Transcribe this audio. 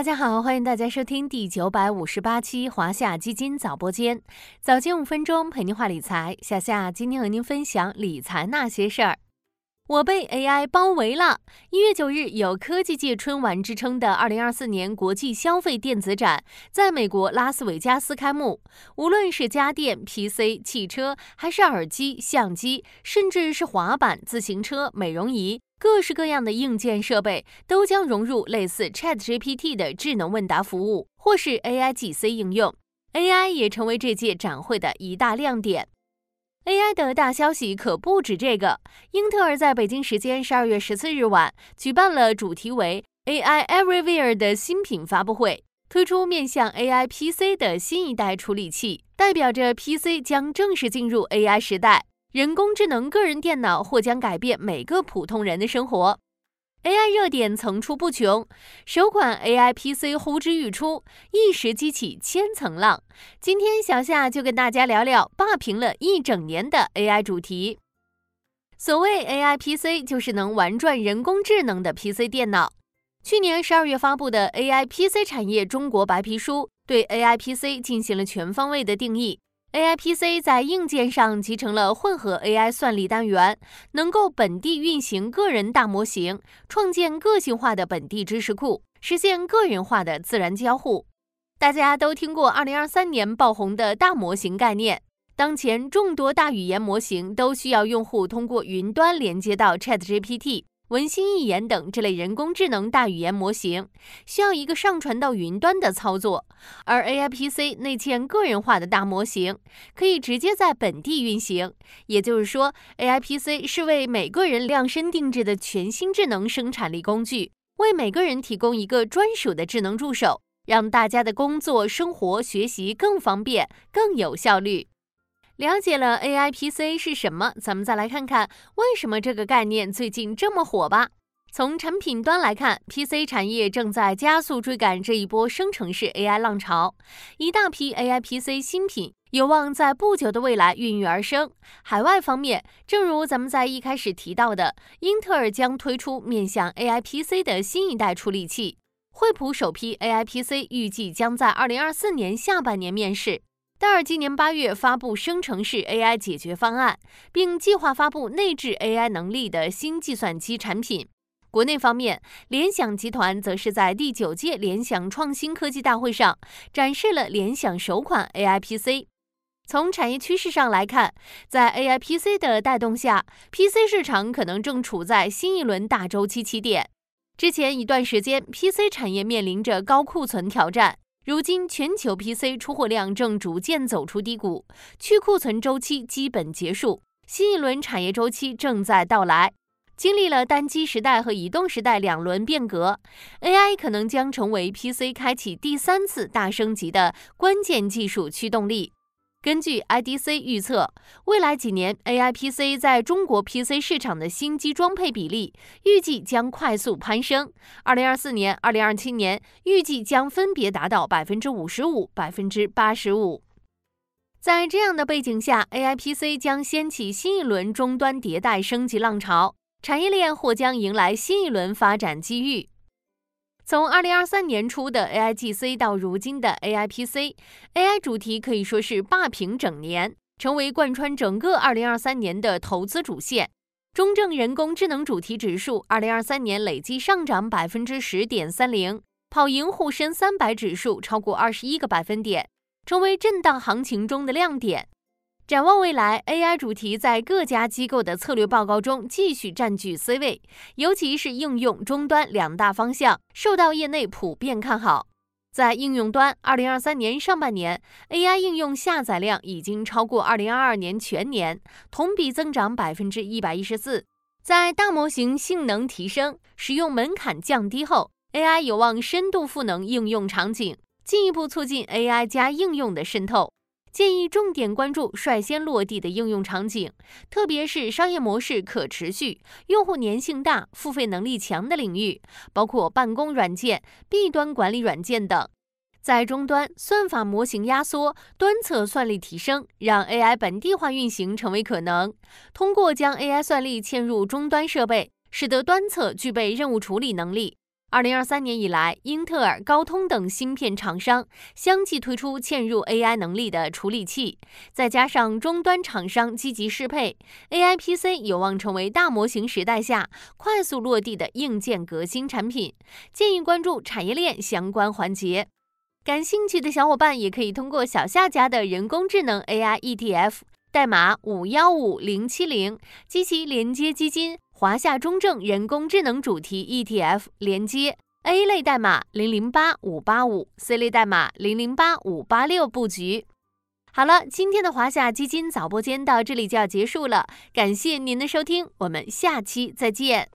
大家好，欢迎大家收听第九百五十八期华夏基金早播间，早间五分钟陪您话理财。夏夏今天和您分享理财那些事儿。我被 AI 包围了。一月九日，有科技界春晚之称的二零二四年国际消费电子展在美国拉斯维加斯开幕。无论是家电、PC、汽车，还是耳机、相机，甚至是滑板、自行车、美容仪，各式各样的硬件设备都将融入类似 ChatGPT 的智能问答服务，或是 AIGC 应用。AI 也成为这届展会的一大亮点。AI 的大消息可不止这个。英特尔在北京时间十二月十四日晚举办了主题为 AI Everywhere 的新品发布会，推出面向 AI PC 的新一代处理器，代表着 PC 将正式进入 AI 时代，人工智能个人电脑或将改变每个普通人的生活。AI 热点层出不穷，首款 AI PC 呼之欲出，一时激起千层浪。今天小夏就跟大家聊聊霸屏了一整年的 AI 主题。所谓 AI PC，就是能玩转人工智能的 PC 电脑。去年十二月发布的 AI PC 产业中国白皮书，对 AI PC 进行了全方位的定义。AI PC 在硬件上集成了混合 AI 算力单元，能够本地运行个人大模型，创建个性化的本地知识库，实现个人化的自然交互。大家都听过2023年爆红的大模型概念，当前众多大语言模型都需要用户通过云端连接到 ChatGPT。文心一言等这类人工智能大语言模型需要一个上传到云端的操作，而 AI PC 内嵌个人化的大模型可以直接在本地运行。也就是说，AI PC 是为每个人量身定制的全新智能生产力工具，为每个人提供一个专属的智能助手，让大家的工作、生活、学习更方便、更有效率。了解了 AI PC 是什么，咱们再来看看为什么这个概念最近这么火吧。从产品端来看，PC 产业正在加速追赶这一波生成式 AI 浪潮，一大批 AI PC 新品有望在不久的未来孕育而生。海外方面，正如咱们在一开始提到的，英特尔将推出面向 AI PC 的新一代处理器，惠普首批 AI PC 预计将在2024年下半年面世。戴尔今年八月发布生成式 AI 解决方案，并计划发布内置 AI 能力的新计算机产品。国内方面，联想集团则是在第九届联想创新科技大会上展示了联想首款 AI PC。从产业趋势上来看，在 AI PC 的带动下，PC 市场可能正处在新一轮大周期起点。之前一段时间，PC 产业面临着高库存挑战。如今，全球 PC 出货量正逐渐走出低谷，去库存周期基本结束，新一轮产业周期正在到来。经历了单机时代和移动时代两轮变革，AI 可能将成为 PC 开启第三次大升级的关键技术驱动力。根据 IDC 预测，未来几年 AI PC 在中国 PC 市场的新机装配比例预计将快速攀升。二零二四年、二零二七年预计将分别达到百分之五十五、百分之八十五。在这样的背景下，AI PC 将掀起新一轮终端迭代升级浪潮，产业链或将迎来新一轮发展机遇。从二零二三年初的 AIGC 到如今的 AIPC，AI 主题可以说是霸屏整年，成为贯穿整个二零二三年的投资主线。中证人工智能主题指数二零二三年累计上涨百分之十点三零，跑赢沪深三百指数超过二十一个百分点，成为震荡行情中的亮点。展望未来，AI 主题在各家机构的策略报告中继续占据 C 位，尤其是应用终端两大方向受到业内普遍看好。在应用端，二零二三年上半年 AI 应用下载量已经超过二零二二年全年，同比增长百分之一百一十四。在大模型性能提升、使用门槛降低后，AI 有望深度赋能应用场景，进一步促进 AI 加应用的渗透。建议重点关注率先落地的应用场景，特别是商业模式可持续、用户粘性大、付费能力强的领域，包括办公软件、弊端管理软件等。在终端，算法模型压缩，端侧算力提升，让 AI 本地化运行成为可能。通过将 AI 算力嵌入终端设备，使得端侧具备任务处理能力。二零二三年以来，英特尔、高通等芯片厂商相继推出嵌入 AI 能力的处理器，再加上终端厂商积极适配，AI PC 有望成为大模型时代下快速落地的硬件革新产品。建议关注产业链相关环节。感兴趣的小伙伴也可以通过小夏家的人工智能 AI ETF，代码五幺五零七零，积极连接基金。华夏中证人工智能主题 ETF 连接 A 类代码零零八五八五，C 类代码零零八五八六布局。好了，今天的华夏基金早播间到这里就要结束了，感谢您的收听，我们下期再见。